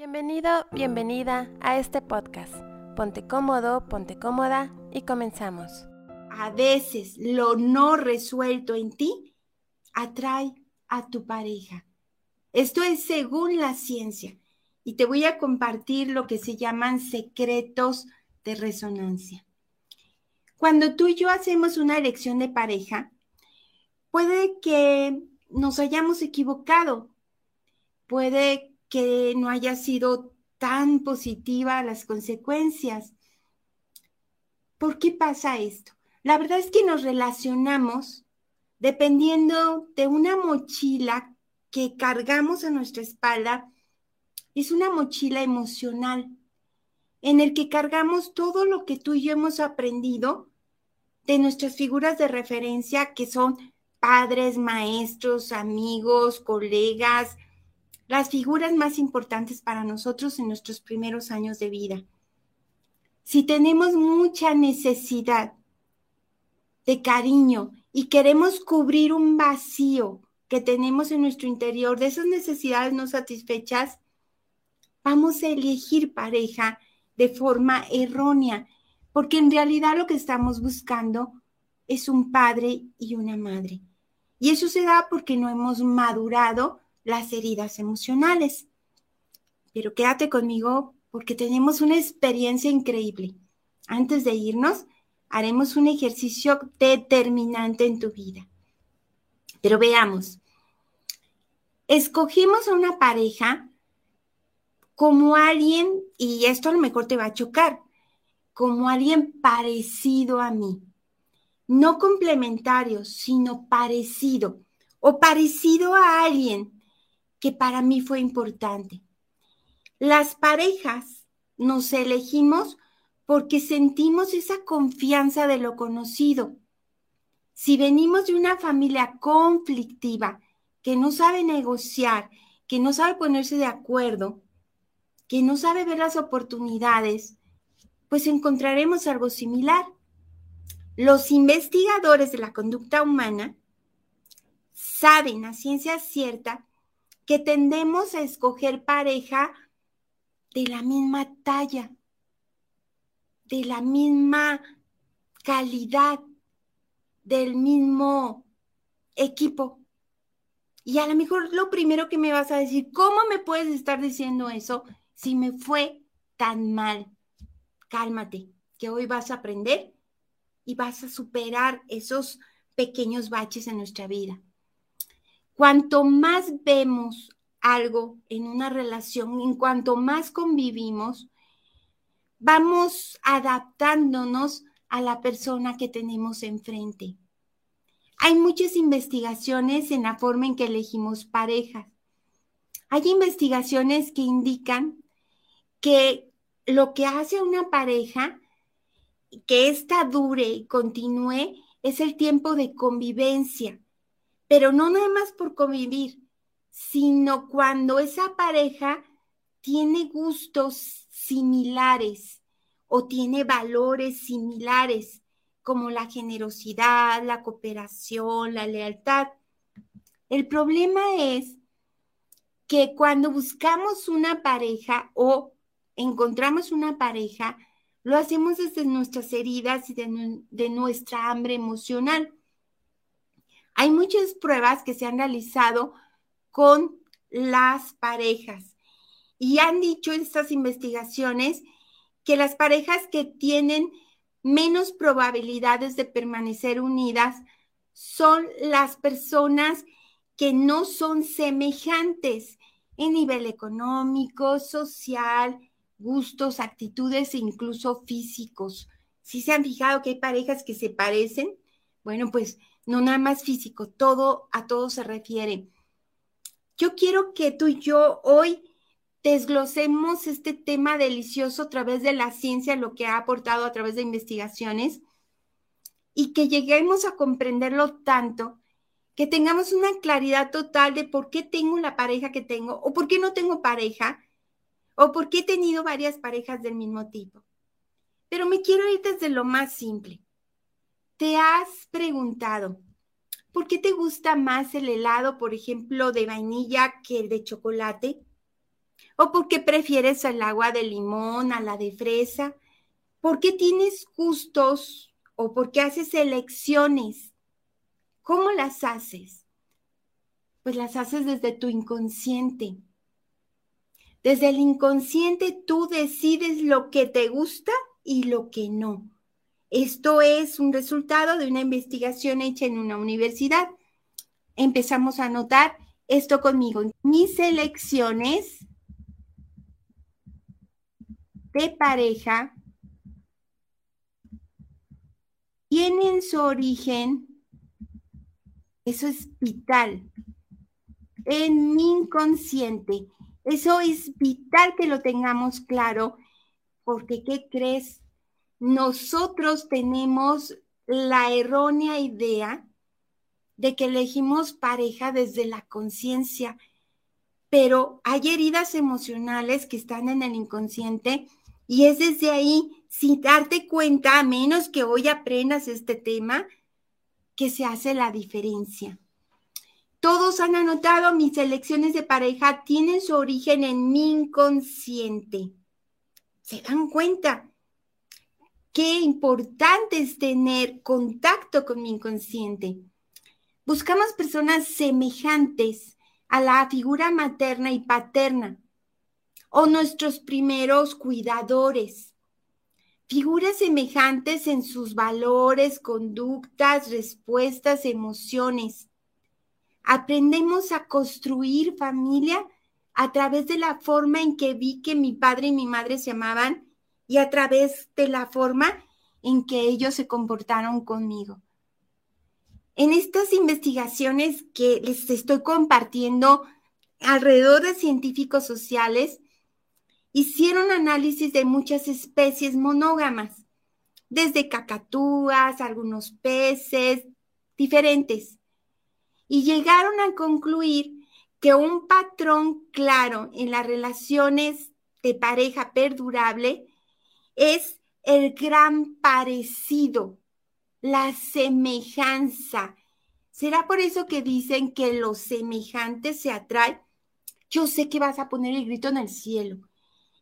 Bienvenido, bienvenida a este podcast. Ponte cómodo, ponte cómoda y comenzamos. A veces lo no resuelto en ti atrae a tu pareja. Esto es según la ciencia y te voy a compartir lo que se llaman secretos de resonancia. Cuando tú y yo hacemos una elección de pareja, puede que nos hayamos equivocado, puede que no haya sido tan positiva las consecuencias. ¿Por qué pasa esto? La verdad es que nos relacionamos dependiendo de una mochila que cargamos a nuestra espalda. Es una mochila emocional en el que cargamos todo lo que tú y yo hemos aprendido de nuestras figuras de referencia que son padres, maestros, amigos, colegas, las figuras más importantes para nosotros en nuestros primeros años de vida. Si tenemos mucha necesidad de cariño y queremos cubrir un vacío que tenemos en nuestro interior de esas necesidades no satisfechas, vamos a elegir pareja de forma errónea, porque en realidad lo que estamos buscando es un padre y una madre. Y eso se da porque no hemos madurado las heridas emocionales. Pero quédate conmigo porque tenemos una experiencia increíble. Antes de irnos, haremos un ejercicio determinante en tu vida. Pero veamos, escogimos a una pareja como alguien, y esto a lo mejor te va a chocar, como alguien parecido a mí. No complementario, sino parecido, o parecido a alguien que para mí fue importante. Las parejas nos elegimos porque sentimos esa confianza de lo conocido. Si venimos de una familia conflictiva, que no sabe negociar, que no sabe ponerse de acuerdo, que no sabe ver las oportunidades, pues encontraremos algo similar. Los investigadores de la conducta humana saben a ciencia cierta que tendemos a escoger pareja de la misma talla, de la misma calidad, del mismo equipo. Y a lo mejor lo primero que me vas a decir, ¿cómo me puedes estar diciendo eso si me fue tan mal? Cálmate, que hoy vas a aprender y vas a superar esos pequeños baches en nuestra vida. Cuanto más vemos algo en una relación, en cuanto más convivimos, vamos adaptándonos a la persona que tenemos enfrente. Hay muchas investigaciones en la forma en que elegimos parejas. Hay investigaciones que indican que lo que hace a una pareja que ésta dure y continúe es el tiempo de convivencia pero no nada más por convivir, sino cuando esa pareja tiene gustos similares o tiene valores similares, como la generosidad, la cooperación, la lealtad. El problema es que cuando buscamos una pareja o encontramos una pareja, lo hacemos desde nuestras heridas y de, de nuestra hambre emocional. Hay muchas pruebas que se han realizado con las parejas y han dicho en estas investigaciones que las parejas que tienen menos probabilidades de permanecer unidas son las personas que no son semejantes en nivel económico, social, gustos, actitudes e incluso físicos. Si se han fijado que hay parejas que se parecen, bueno, pues no nada más físico, todo a todo se refiere. Yo quiero que tú y yo hoy desglosemos este tema delicioso a través de la ciencia, lo que ha aportado a través de investigaciones, y que lleguemos a comprenderlo tanto que tengamos una claridad total de por qué tengo la pareja que tengo o por qué no tengo pareja o por qué he tenido varias parejas del mismo tipo. Pero me quiero ir desde lo más simple. ¿Te has preguntado por qué te gusta más el helado, por ejemplo, de vainilla que el de chocolate? ¿O por qué prefieres el agua de limón a la de fresa? ¿Por qué tienes gustos o por qué haces elecciones? ¿Cómo las haces? Pues las haces desde tu inconsciente. Desde el inconsciente tú decides lo que te gusta y lo que no. Esto es un resultado de una investigación hecha en una universidad. Empezamos a notar esto conmigo. Mis elecciones de pareja tienen su origen, eso es vital, en mi inconsciente. Eso es vital que lo tengamos claro, porque ¿qué crees? Nosotros tenemos la errónea idea de que elegimos pareja desde la conciencia, pero hay heridas emocionales que están en el inconsciente y es desde ahí, sin darte cuenta, a menos que hoy aprendas este tema, que se hace la diferencia. Todos han anotado mis elecciones de pareja tienen su origen en mi inconsciente. ¿Se dan cuenta? Qué importante es tener contacto con mi inconsciente. Buscamos personas semejantes a la figura materna y paterna o nuestros primeros cuidadores. Figuras semejantes en sus valores, conductas, respuestas, emociones. Aprendemos a construir familia a través de la forma en que vi que mi padre y mi madre se amaban y a través de la forma en que ellos se comportaron conmigo. En estas investigaciones que les estoy compartiendo alrededor de científicos sociales, hicieron análisis de muchas especies monógamas, desde cacatúas, algunos peces, diferentes, y llegaron a concluir que un patrón claro en las relaciones de pareja perdurable es el gran parecido, la semejanza. ¿Será por eso que dicen que los semejantes se atraen? Yo sé que vas a poner el grito en el cielo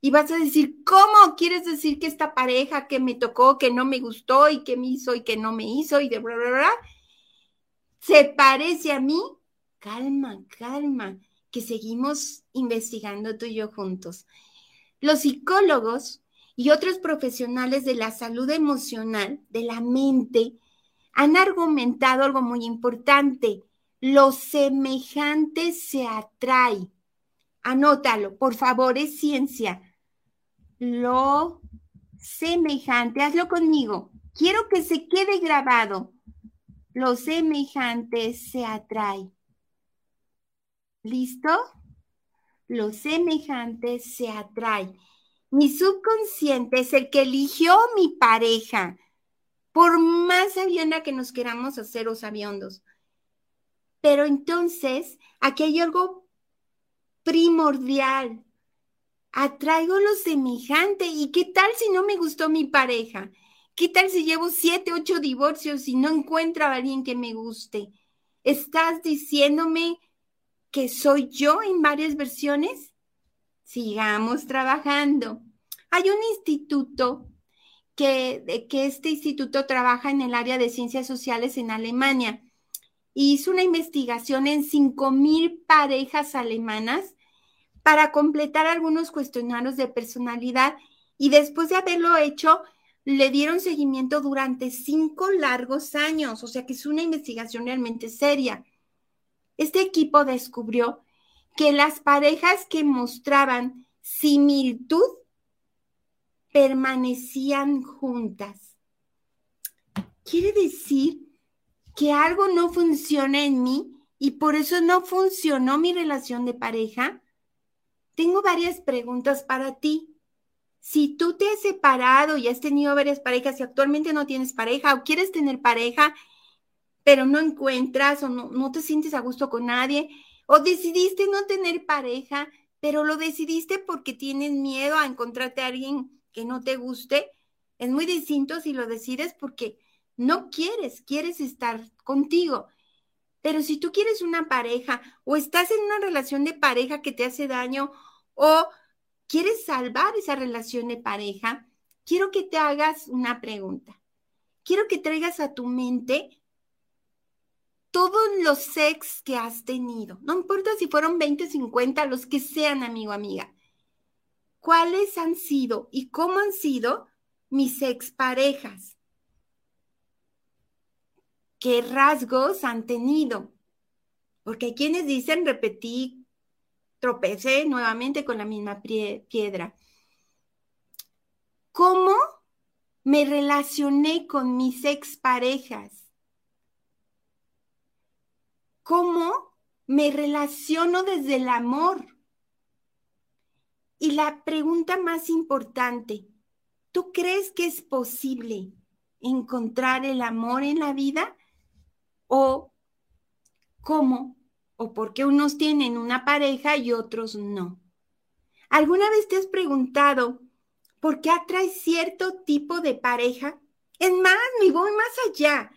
y vas a decir, ¿cómo quieres decir que esta pareja que me tocó, que no me gustó y que me hizo y que no me hizo y de bla, bla, bla, se parece a mí? Calma, calma, que seguimos investigando tú y yo juntos. Los psicólogos y otros profesionales de la salud emocional, de la mente, han argumentado algo muy importante. Lo semejante se atrae. Anótalo, por favor, es ciencia lo semejante, hazlo conmigo. Quiero que se quede grabado. Lo semejante se atrae. ¿Listo? Lo semejante se atrae. Mi subconsciente es el que eligió mi pareja, por más sabienda que nos queramos hacer o sabiondos. Pero entonces, aquí hay algo primordial atraigo lo semejante. ¿Y qué tal si no me gustó mi pareja? ¿Qué tal si llevo siete, ocho divorcios y no encuentro a alguien que me guste? ¿Estás diciéndome que soy yo en varias versiones? Sigamos trabajando. Hay un instituto que, este instituto trabaja en el área de ciencias sociales en Alemania. Hizo una investigación en cinco mil parejas alemanas para completar algunos cuestionarios de personalidad y después de haberlo hecho, le dieron seguimiento durante cinco largos años, o sea que es una investigación realmente seria. Este equipo descubrió que las parejas que mostraban similitud permanecían juntas. Quiere decir que algo no funciona en mí y por eso no funcionó mi relación de pareja. Tengo varias preguntas para ti. Si tú te has separado y has tenido varias parejas y actualmente no tienes pareja o quieres tener pareja, pero no encuentras o no, te sientes a gusto con nadie, o decidiste no tener pareja, pero lo decidiste porque tienes miedo a encontrarte a alguien que no te guste, es muy distinto si lo decides porque no quieres, quieres estar contigo. Pero si tú quieres una pareja o estás en una relación de pareja que te hace daño o quieres salvar esa relación de pareja, quiero que te hagas una pregunta. Quiero que traigas a tu mente todos los sex que has tenido. No importa si fueron 20, 50, los que sean, amigo, amiga. ¿Cuáles han sido y cómo han sido mis exparejas? ¿Qué rasgos han tenido? Porque hay quienes dicen repetí, tropecé nuevamente con la misma piedra. ¿Cómo me relacioné con mis exparejas? ¿Cómo me relaciono desde el amor? Y la pregunta más importante, ¿tú crees que es posible encontrar el amor en la vida? ¿O cómo o por qué unos tienen una pareja y otros no. ¿Alguna vez te has preguntado por qué atrae cierto tipo de pareja? Es más, me voy más allá.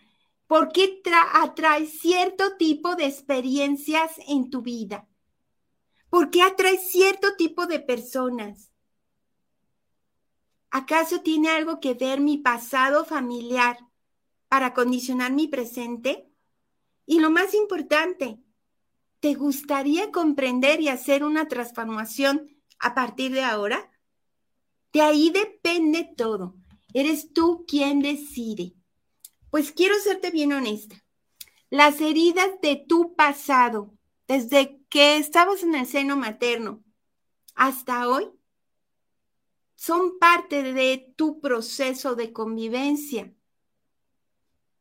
¿Por qué atrae cierto tipo de experiencias en tu vida? ¿Por qué atrae cierto tipo de personas? ¿Acaso tiene algo que ver mi pasado familiar para condicionar mi presente? Y lo más importante, ¿Te gustaría comprender y hacer una transformación a partir de ahora? De ahí depende todo. Eres tú quien decide. Pues quiero serte bien honesta. Las heridas de tu pasado, desde que estabas en el seno materno hasta hoy, son parte de tu proceso de convivencia.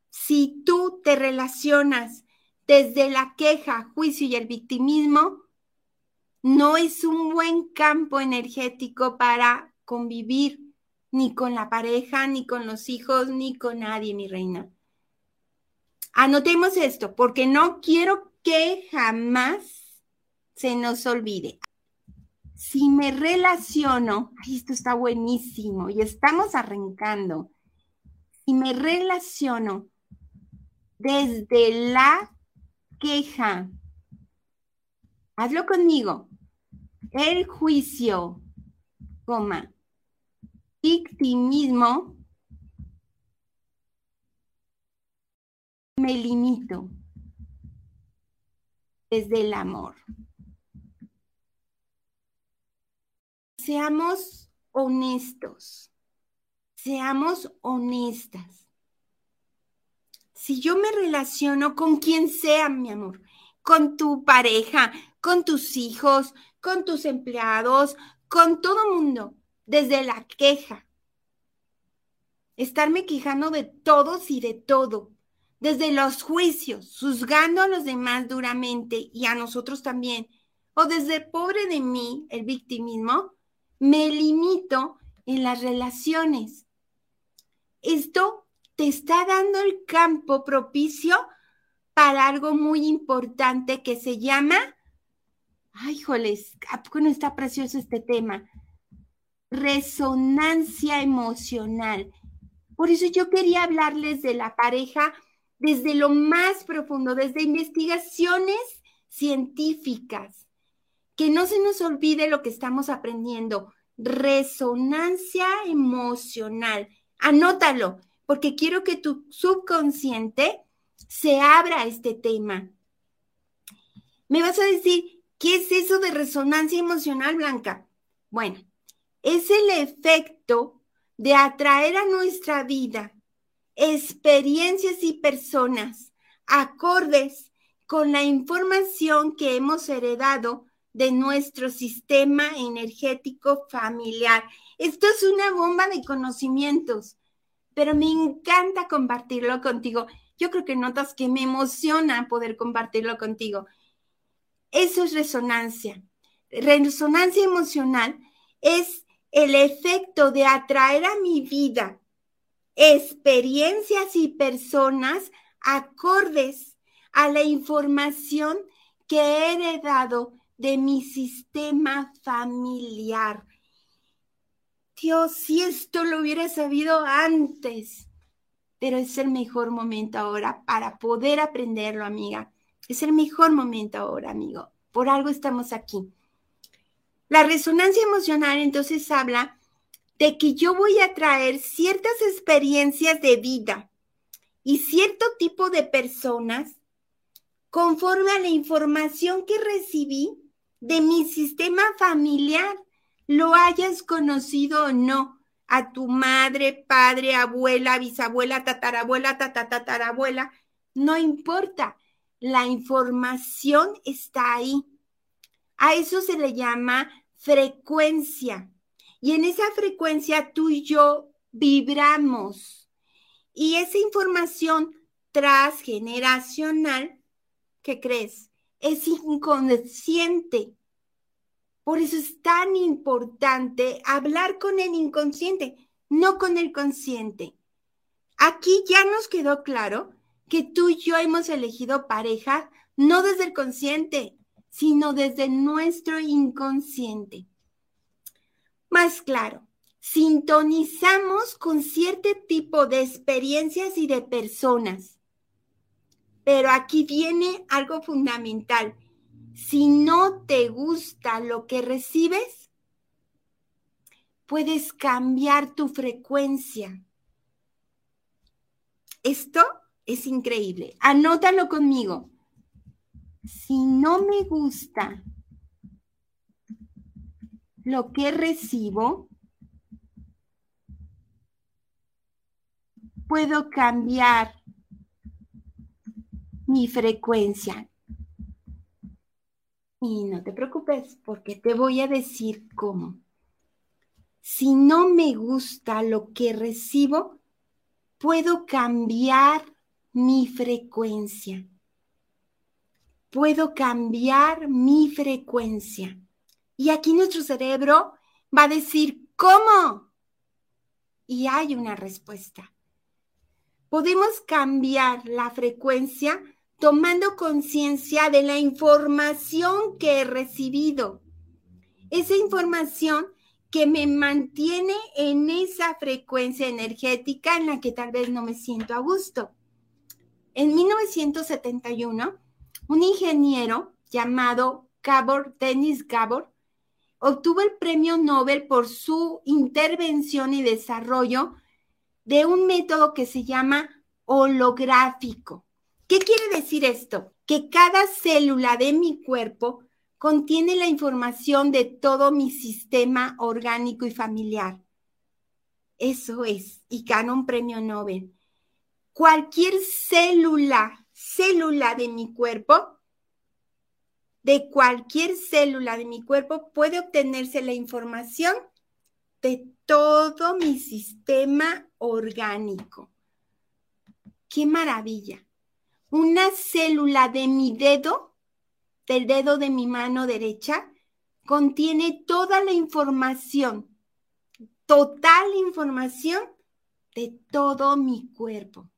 Si tú te relacionas desde la queja, juicio y el victimismo, no es un buen campo energético para convivir ni con la pareja, ni con los hijos, ni con nadie, mi reina. Anotemos esto, porque no quiero que jamás se nos olvide. Si me relaciono, esto está buenísimo y estamos arrancando. Si me relaciono desde la queja. Hazlo conmigo. El juicio, coma, victimismo, me limito desde el amor. Seamos honestos, seamos honestas. Si yo me relaciono con quien sea, mi amor, con tu pareja, con tus hijos, con tus empleados, con todo mundo, desde la queja, estarme quejando de todos y de todo, desde los juicios, juzgando a los demás duramente y a nosotros también, o desde pobre de mí, el victimismo, me limito en las relaciones. Esto te está dando el campo propicio para algo muy importante que se llama, ay, joles, ¿a poco no está precioso este tema? Resonancia emocional. Por eso yo quería hablarles de la pareja desde lo más profundo, desde investigaciones científicas. Que no se nos olvide lo que estamos aprendiendo. Resonancia emocional. Anótalo porque quiero que tu subconsciente se abra a este tema. Me vas a decir, ¿qué es eso de resonancia emocional, Blanca? Bueno, es el efecto de atraer a nuestra vida experiencias y personas acordes con la información que hemos heredado de nuestro sistema energético familiar. Esto es una bomba de conocimientos pero me encanta compartirlo contigo. Yo creo que notas que me emociona poder compartirlo contigo. Eso es resonancia. Resonancia emocional es el efecto de atraer a mi vida experiencias y personas acordes a la información que he heredado de mi sistema familiar. Dios, si esto lo hubiera sabido antes, pero es el mejor momento ahora para poder aprenderlo, amiga. Es el mejor momento ahora, amigo. Por algo estamos aquí. La resonancia emocional entonces habla de que yo voy a traer ciertas experiencias de vida y cierto tipo de personas conforme a la información que recibí de mi sistema familiar, lo hayas conocido o no, a tu madre, padre, abuela, bisabuela, tatarabuela, tatatarabuela, no importa, la información está ahí. A eso se le llama frecuencia. Y en esa frecuencia tú y yo vibramos. Y esa información transgeneracional, ¿qué crees? Es inconsciente. Por eso es tan importante hablar con el inconsciente, no con el consciente. Aquí ya nos quedó claro que tú y yo hemos elegido pareja no desde el consciente, sino desde nuestro inconsciente. Más claro, sintonizamos con cierto tipo de experiencias y de personas. Pero aquí viene algo fundamental. Si no te gusta lo que recibes, puedes cambiar tu frecuencia. Esto es increíble. Anótalo conmigo si no me gusta lo que recibo, puedo cambiar mi frecuencia. Y no te preocupes porque te voy a decir cómo. Si no me gusta lo que recibo, puedo cambiar mi frecuencia puedo cambiar mi frecuencia. Y aquí nuestro cerebro va a decir, ¿cómo? Y hay una respuesta. Podemos cambiar la frecuencia tomando conciencia de la información que he recibido. Esa información que me mantiene en esa frecuencia energética en la que tal vez no me siento a gusto. En 1971, un ingeniero llamado Gabor, Dennis Gabor, obtuvo el premio Nobel por su intervención y desarrollo de un método que se llama holográfico. ¿Qué quiere decir esto? Que cada célula de mi cuerpo contiene la información de todo mi sistema orgánico y familiar. Eso es, y gana un premio Nobel. Cualquier célula célula de mi cuerpo, de cualquier célula de mi cuerpo, puede obtenerse la información de todo mi sistema orgánico. ¡Qué maravilla! Una célula de mi dedo, del dedo de mi mano derecha, contiene toda la información, total información de todo mi cuerpo.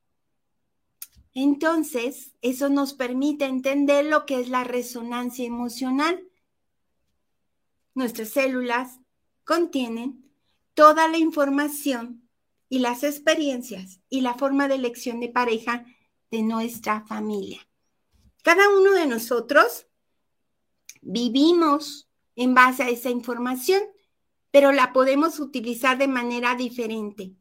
Entonces, eso nos permite entender lo que es la resonancia emocional. Nuestras células contienen toda la información y las experiencias y la forma de elección de pareja de nuestra familia. Cada uno de nosotros vivimos en base a esa información, pero la podemos utilizar de manera diferente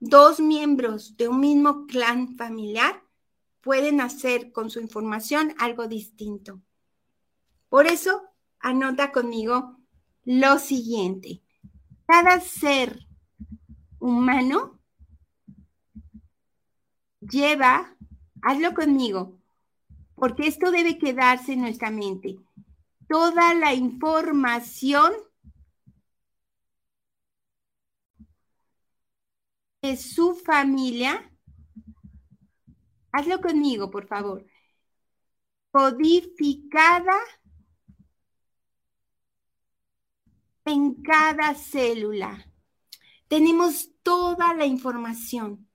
dos miembros de un mismo clan familiar pueden hacer con su información algo distinto. Por eso, anota conmigo lo siguiente. Cada ser humano lleva, hazlo conmigo, porque esto debe quedarse en nuestra mente, toda la información de su familia, hazlo conmigo, por favor, codificada en cada célula. Tenemos toda la información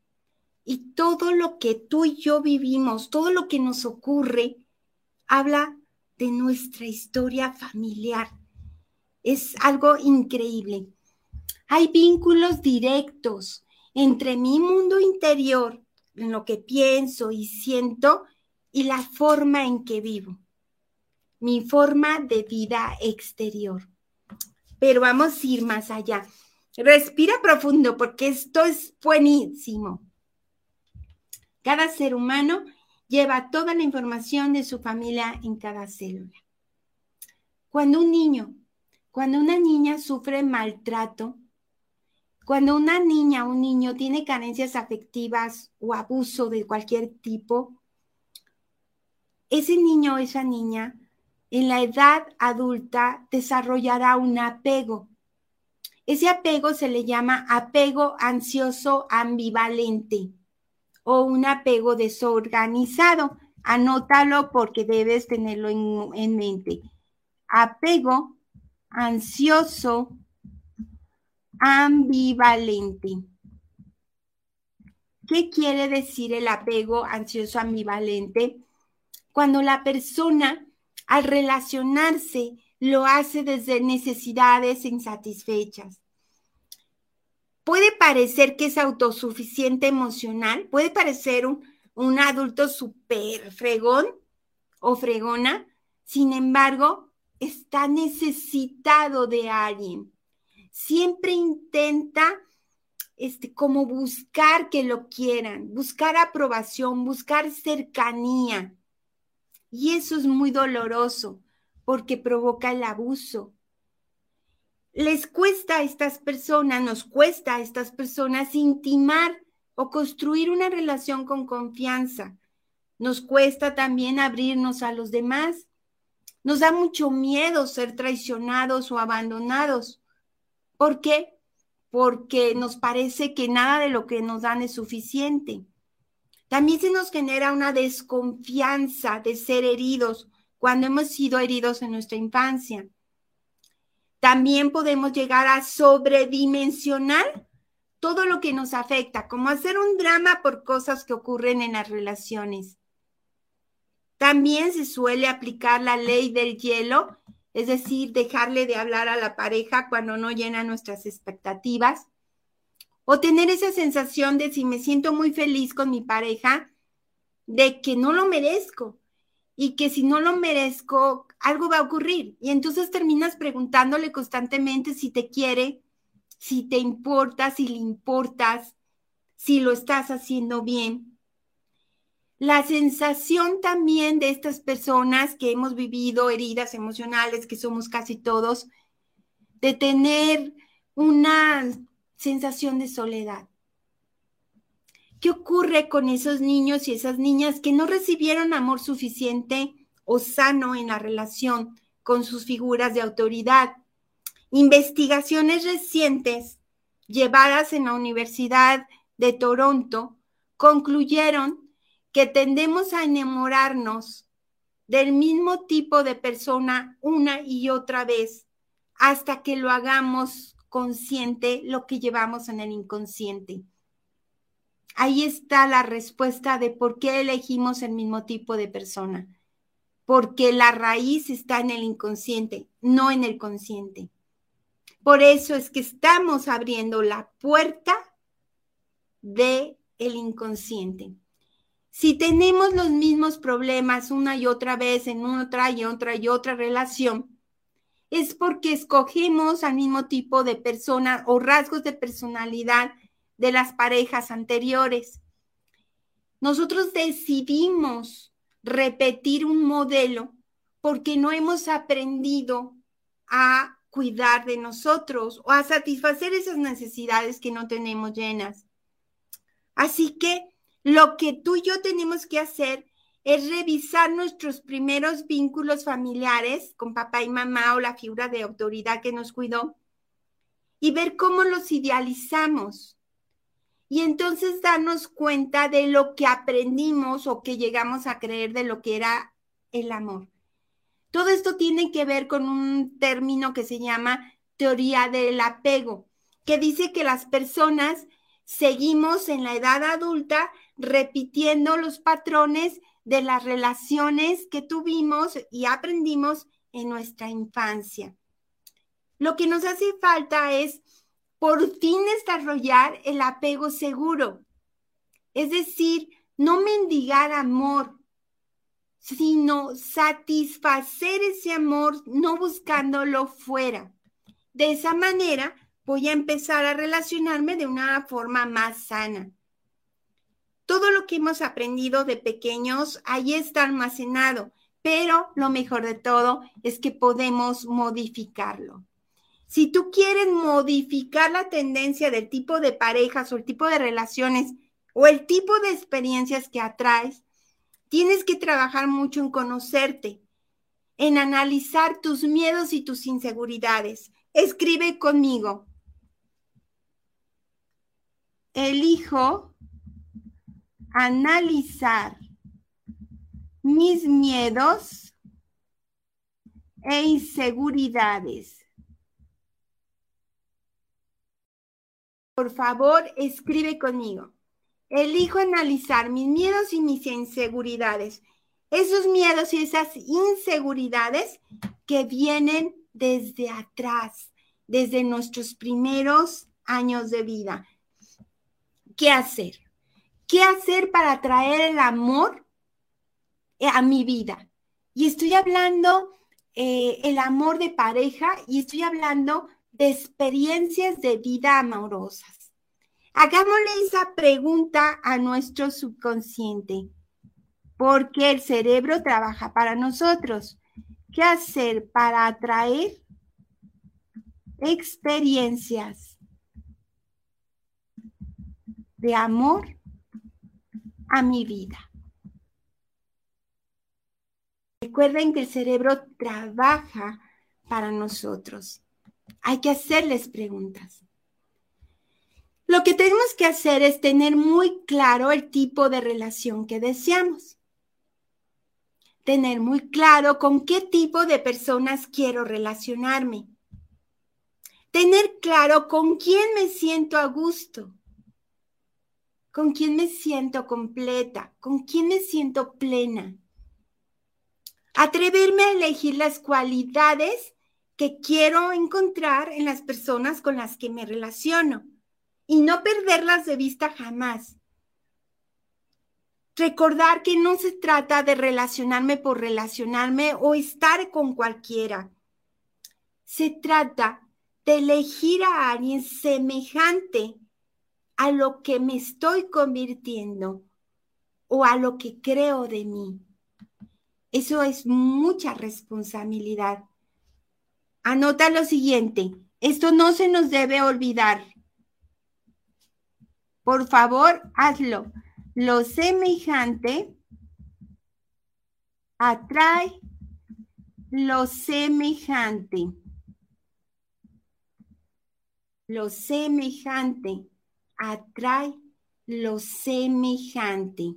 y todo lo que tú y yo vivimos, todo lo que nos ocurre, habla de nuestra historia familiar. Es algo increíble. Hay vínculos directos entre mi mundo interior, en lo que pienso y siento, y la forma en que vivo, mi forma de vida exterior. pero vamos a ir más allá. Respira profundo porque esto es buenísimo. Cada ser humano lleva toda la información de su familia en cada célula. Cuando un niño, cuando una niña sufre maltrato, cuando una niña o un niño tiene carencias afectivas o abuso de cualquier tipo, ese niño o esa niña en la edad adulta desarrollará un apego. Ese apego se le llama apego ansioso ambivalente o un apego desorganizado. Anótalo porque debes tenerlo en, mente. Apego ansioso ambivalente. ¿Qué quiere decir el apego ansioso ambivalente? Cuando la persona al relacionarse lo hace desde necesidades insatisfechas. Puede parecer que es autosuficiente emocional, puede parecer un, adulto súper fregón o fregona, sin embargo, está necesitado de alguien. Siempre intenta este, como buscar que lo quieran, buscar aprobación, buscar cercanía. Y eso es muy doloroso porque provoca el abuso. Les cuesta a estas personas, nos cuesta a estas personas intimar o construir una relación con confianza. Nos cuesta también abrirnos a los demás. Nos da mucho miedo ser traicionados o abandonados. ¿Por qué? Porque nos parece que nada de lo que nos dan es suficiente. También se nos genera una desconfianza de ser heridos cuando hemos sido heridos en nuestra infancia. También podemos llegar a sobredimensionar todo lo que nos afecta, como hacer un drama por cosas que ocurren en las relaciones. También se suele aplicar la ley del hielo, es decir, dejarle de hablar a la pareja cuando no llena nuestras expectativas. O tener esa sensación de si me siento muy feliz con mi pareja, de que no lo merezco y que si no lo merezco, algo va a ocurrir. Y entonces terminas preguntándole constantemente si te quiere, si te importa, si le importas, si lo estás haciendo bien. La sensación también de estas personas que hemos vivido heridas emocionales, que somos casi todos, de tener una sensación de soledad. ¿Qué ocurre con esos niños y esas niñas que no recibieron amor suficiente o sano en la relación con sus figuras de autoridad? Investigaciones recientes llevadas en la Universidad de Toronto concluyeron que tendemos a enamorarnos del mismo tipo de persona una y otra vez hasta que lo hagamos consciente lo que llevamos en el inconsciente. Ahí está la respuesta de por qué elegimos el mismo tipo de persona. Porque la raíz está en el inconsciente, no en el consciente. Por eso es que estamos abriendo la puerta de el inconsciente. Si tenemos los mismos problemas una y otra vez en otra y otra y otra relación, es porque escogimos al mismo tipo de persona o rasgos de personalidad de las parejas anteriores. Nosotros decidimos repetir un modelo porque no hemos aprendido a cuidar de nosotros o a satisfacer esas necesidades que no tenemos llenas. Así que lo que tú y yo tenemos que hacer es revisar nuestros primeros vínculos familiares con papá y mamá o la figura de autoridad que nos cuidó y ver cómo los idealizamos. Y entonces darnos cuenta de lo que aprendimos o que llegamos a creer de lo que era el amor. Todo esto tiene que ver con un término que se llama teoría del apego, que dice que las personas seguimos en la edad adulta repitiendo los patrones de las relaciones que tuvimos y aprendimos en nuestra infancia. Lo que nos hace falta es por fin desarrollar el apego seguro, es decir, no mendigar amor, sino satisfacer ese amor no buscándolo fuera. De esa manera voy a empezar a relacionarme de una forma más sana. Todo lo que hemos aprendido de pequeños ahí está almacenado, pero lo mejor de todo es que podemos modificarlo. Si tú quieres modificar la tendencia del tipo de parejas o el tipo de relaciones o el tipo de experiencias que atraes, tienes que trabajar mucho en conocerte, en analizar tus miedos y tus inseguridades. Escribe conmigo. Elijo analizar mis miedos e inseguridades. Por favor, escribe conmigo. Elijo analizar mis miedos y mis inseguridades. Esos miedos y esas inseguridades que vienen desde atrás, desde nuestros primeros años de vida. ¿Qué hacer? ¿Qué hacer para atraer el amor a mi vida? Y estoy hablando eh, el amor de pareja y estoy hablando de experiencias de vida amorosas. Hagámosle esa pregunta a nuestro subconsciente, porque el cerebro trabaja para nosotros. ¿Qué hacer para atraer experiencias de amor a mi vida? Recuerden que el cerebro trabaja para nosotros. Hay que hacerles preguntas. Lo que tenemos que hacer es tener muy claro el tipo de relación que deseamos. Tener muy claro con qué tipo de personas quiero relacionarme. Tener claro con quién me siento a gusto. Con quién me siento completa. Con quién me siento plena. Atreverme a elegir las cualidades que quiero encontrar en las personas con las que me relaciono y no perderlas de vista jamás. Recordar que no se trata de relacionarme por relacionarme o estar con cualquiera. Se trata de elegir a alguien semejante a lo que me estoy convirtiendo o a lo que creo de mí. Eso es mucha responsabilidad. Anota lo siguiente, esto no se nos debe olvidar. Por favor, hazlo. Lo semejante atrae lo semejante. Lo semejante atrae lo semejante.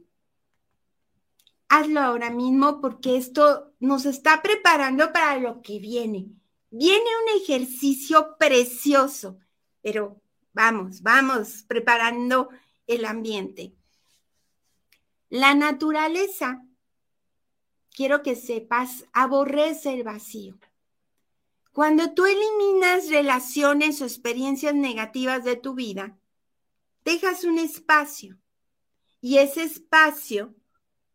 Hazlo ahora mismo porque esto nos está preparando para lo que viene. Viene un ejercicio precioso, pero vamos, vamos preparando el ambiente. La naturaleza, quiero que sepas, aborrece el vacío. Cuando tú eliminas relaciones o experiencias negativas de tu vida, dejas un espacio y ese espacio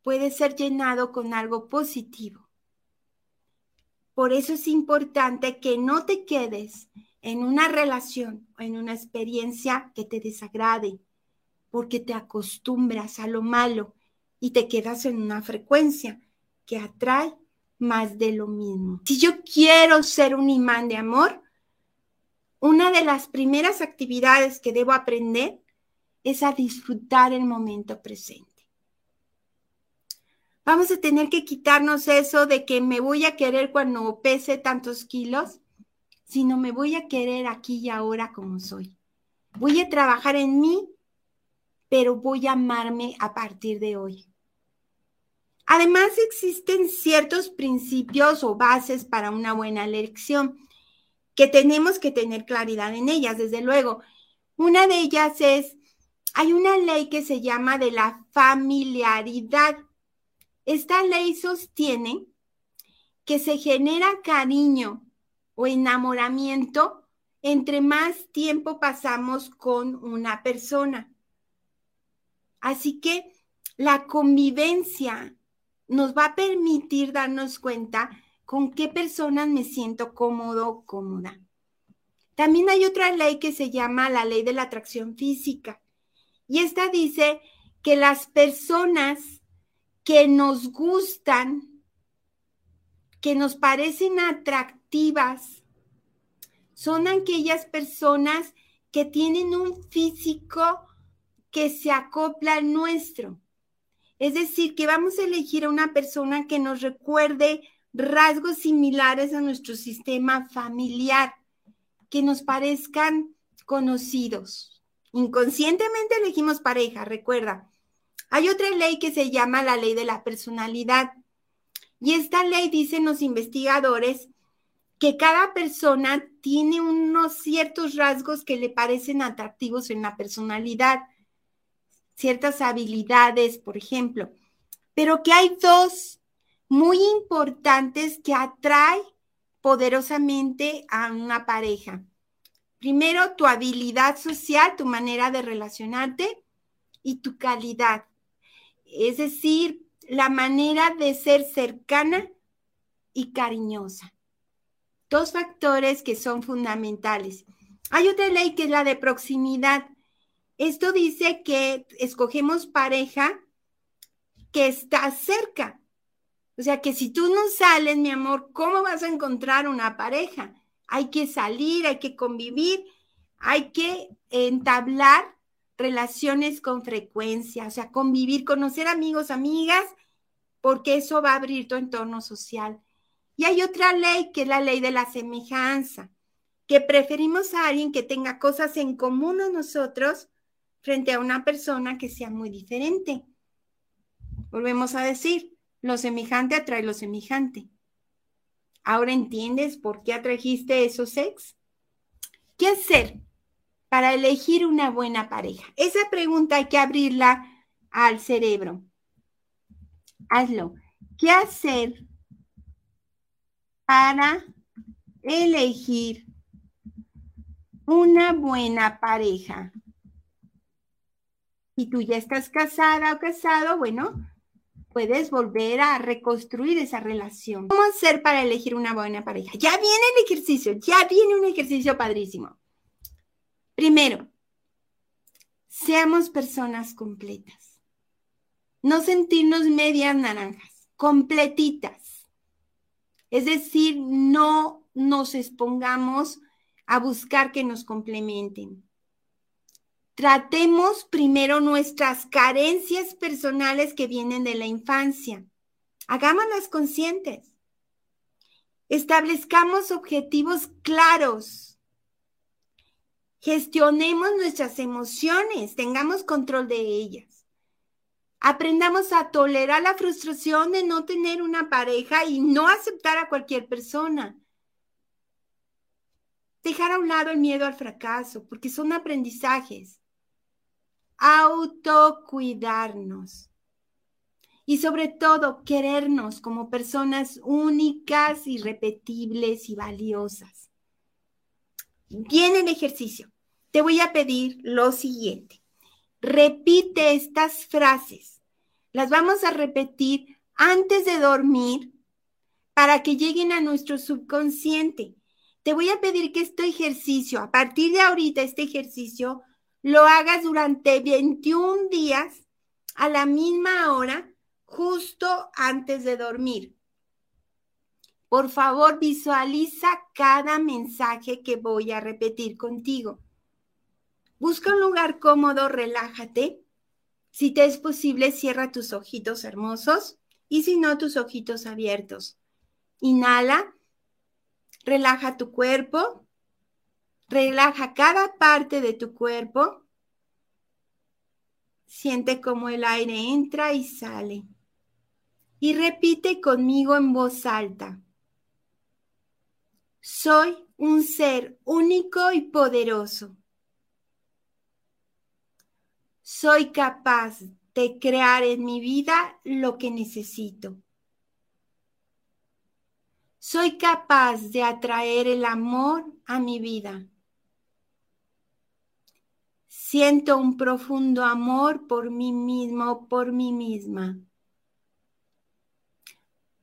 puede ser llenado con algo positivo. Por eso es importante que no te quedes en una relación o en una experiencia que te desagrade, porque te acostumbras a lo malo y te quedas en una frecuencia que atrae más de lo mismo. Si yo quiero ser un imán de amor, una de las primeras actividades que debo aprender es a disfrutar el momento presente. Vamos a tener que quitarnos eso de que me voy a querer cuando pese tantos kilos, sino me voy a querer aquí y ahora como soy. Voy a trabajar en mí, pero voy a amarme a partir de hoy. Además, existen ciertos principios o bases para una buena elección que tenemos que tener claridad en ellas, desde luego. Una de ellas es, hay una ley que se llama de la familiaridad esta ley sostiene que se genera cariño o enamoramiento entre más tiempo pasamos con una persona. Así que la convivencia nos va a permitir darnos cuenta con qué personas me siento cómodo, cómoda. También hay otra ley que se llama la ley de la atracción física. Y esta dice que las personas que nos gustan, que nos parecen atractivas, son aquellas personas que tienen un físico que se acopla al nuestro. Es decir, que vamos a elegir a una persona que nos recuerde rasgos similares a nuestro sistema familiar, que nos parezcan conocidos. Inconscientemente elegimos pareja, recuerda. Hay otra ley que se llama la ley de la personalidad. Y esta ley dicen los investigadores que cada persona tiene unos ciertos rasgos que le parecen atractivos en la personalidad ciertas habilidades, por ejemplo, pero que hay dos muy importantes que atrae poderosamente a una pareja. Primero, tu habilidad social, tu manera de relacionarte y tu calidad. Es decir, la manera de ser cercana y cariñosa. Dos factores que son fundamentales. Hay otra ley que es la de proximidad. Esto dice que escogemos pareja que está cerca. O sea que si tú no sales, mi amor, ¿cómo vas a encontrar una pareja? Hay que salir, hay que convivir, hay que entablar relaciones con frecuencia, o sea, convivir, conocer amigos, amigas, porque eso va a abrir tu entorno social. Y hay otra ley que es la ley de la semejanza, que preferimos a alguien que tenga cosas en común a nosotros frente a una persona que sea muy diferente. Volvemos a decir, lo semejante atrae lo semejante. ¿Ahora entiendes por qué atrajiste esos ex? ¿Qué hacer para elegir una buena pareja? Esa pregunta hay que abrirla al cerebro. Hazlo. ¿Qué hacer para elegir una buena pareja? Si tú ya estás casada o casado, bueno, puedes volver a reconstruir esa relación. ¿Cómo hacer para elegir una buena pareja? Ya viene el ejercicio, ya viene un ejercicio padrísimo. Primero, seamos personas completas. No sentirnos medias naranjas, completitas. Es decir, no nos expongamos a buscar que nos complementen tratemos primero nuestras carencias personales que vienen de la infancia. Hagámoslas conscientes. Establezcamos objetivos claros. Gestionemos nuestras emociones, tengamos control de ellas. Aprendamos a tolerar la frustración de no tener una pareja y no aceptar a cualquier persona. Dejar a un lado el miedo al fracaso, porque son aprendizajes autocuidarnos y sobre todo querernos como personas únicas, irrepetibles y valiosas. Viene el ejercicio. Te voy a pedir lo siguiente. Repite estas frases. Las vamos a repetir antes de dormir para que lleguen a nuestro subconsciente. Te voy a pedir que este ejercicio, a partir de ahorita, este ejercicio, lo hagas durante 21 días a la misma hora, justo antes de dormir. Por favor, visualiza cada mensaje que voy a repetir contigo. Busca un lugar cómodo, relájate. Si te es posible, cierra tus ojitos hermosos y si no, tus ojitos abiertos. Inhala, relaja tu cuerpo, Relaja cada parte de tu cuerpo. Siente cómo el aire entra y sale. Y repite conmigo en voz alta. Soy un ser único y poderoso. Soy capaz de crear en mi vida lo que necesito. Soy capaz de atraer el amor a mi vida. Siento un profundo amor por mí mismo, por mí misma.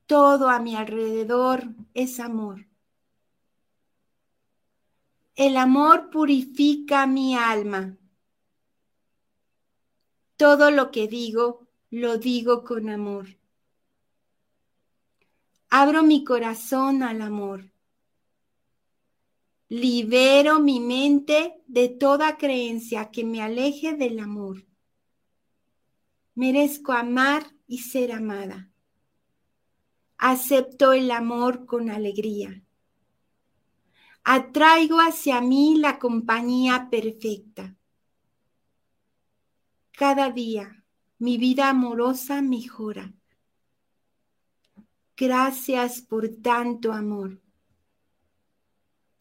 Todo a mi alrededor es amor. El amor purifica mi alma. Todo lo que digo, lo digo con amor. Abro mi corazón al amor. Libero mi mente de toda creencia que me aleje del amor. Merezco amar y ser amada. Acepto el amor con alegría. Atraigo hacia mí la compañía perfecta. Cada día mi vida amorosa mejora. Gracias por tanto amor.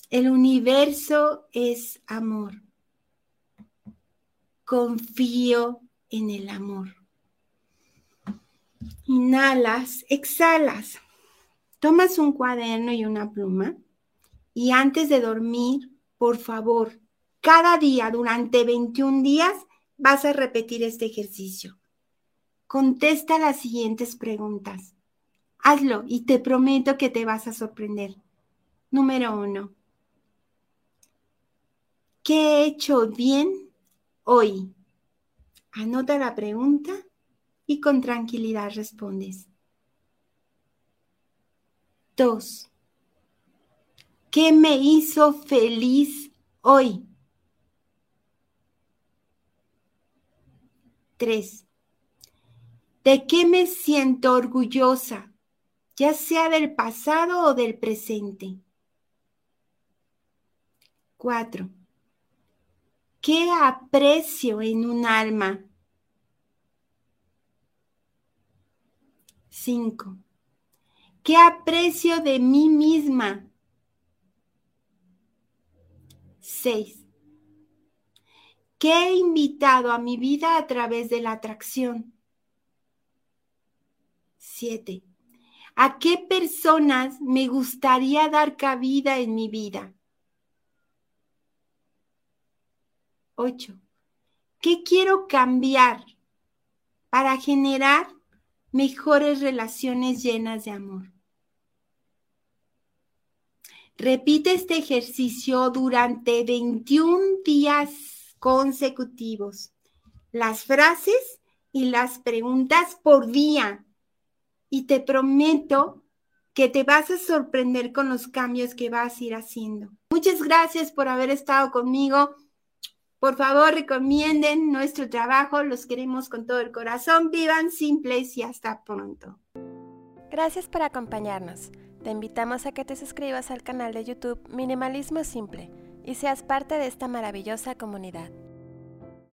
El universo es amor. Confío en el amor. Inhalas, exhalas. Tomas un cuaderno y una pluma y antes de dormir, por favor, cada día durante 21 días vas a repetir este ejercicio. Contesta las siguientes preguntas. Hazlo y te prometo que te vas a sorprender. Número uno. ¿Qué he hecho bien hoy? Anota la pregunta y con tranquilidad respondes. Dos. ¿Qué me hizo feliz hoy? 3. ¿De qué me siento orgullosa, ya sea del pasado o del presente? 4. ¿Qué aprecio en un alma? 5. ¿Qué aprecio de mí misma? 6. ¿Qué he invitado a mi vida a través de la atracción? 7. ¿A qué personas me gustaría dar cabida en mi vida? 8. ¿Qué quiero cambiar para generar mejores relaciones llenas de amor? Repite este ejercicio durante 21 días consecutivos. Las frases y las preguntas por día. Y te prometo que te vas a sorprender con los cambios que vas a ir haciendo. Muchas gracias por haber estado conmigo. Por favor, recomienden nuestro trabajo. Los queremos con todo el corazón. Vivan simples y hasta pronto. Gracias por acompañarnos. Te invitamos a que te suscribas al canal de YouTube Minimalismo Simple y seas parte de esta maravillosa comunidad.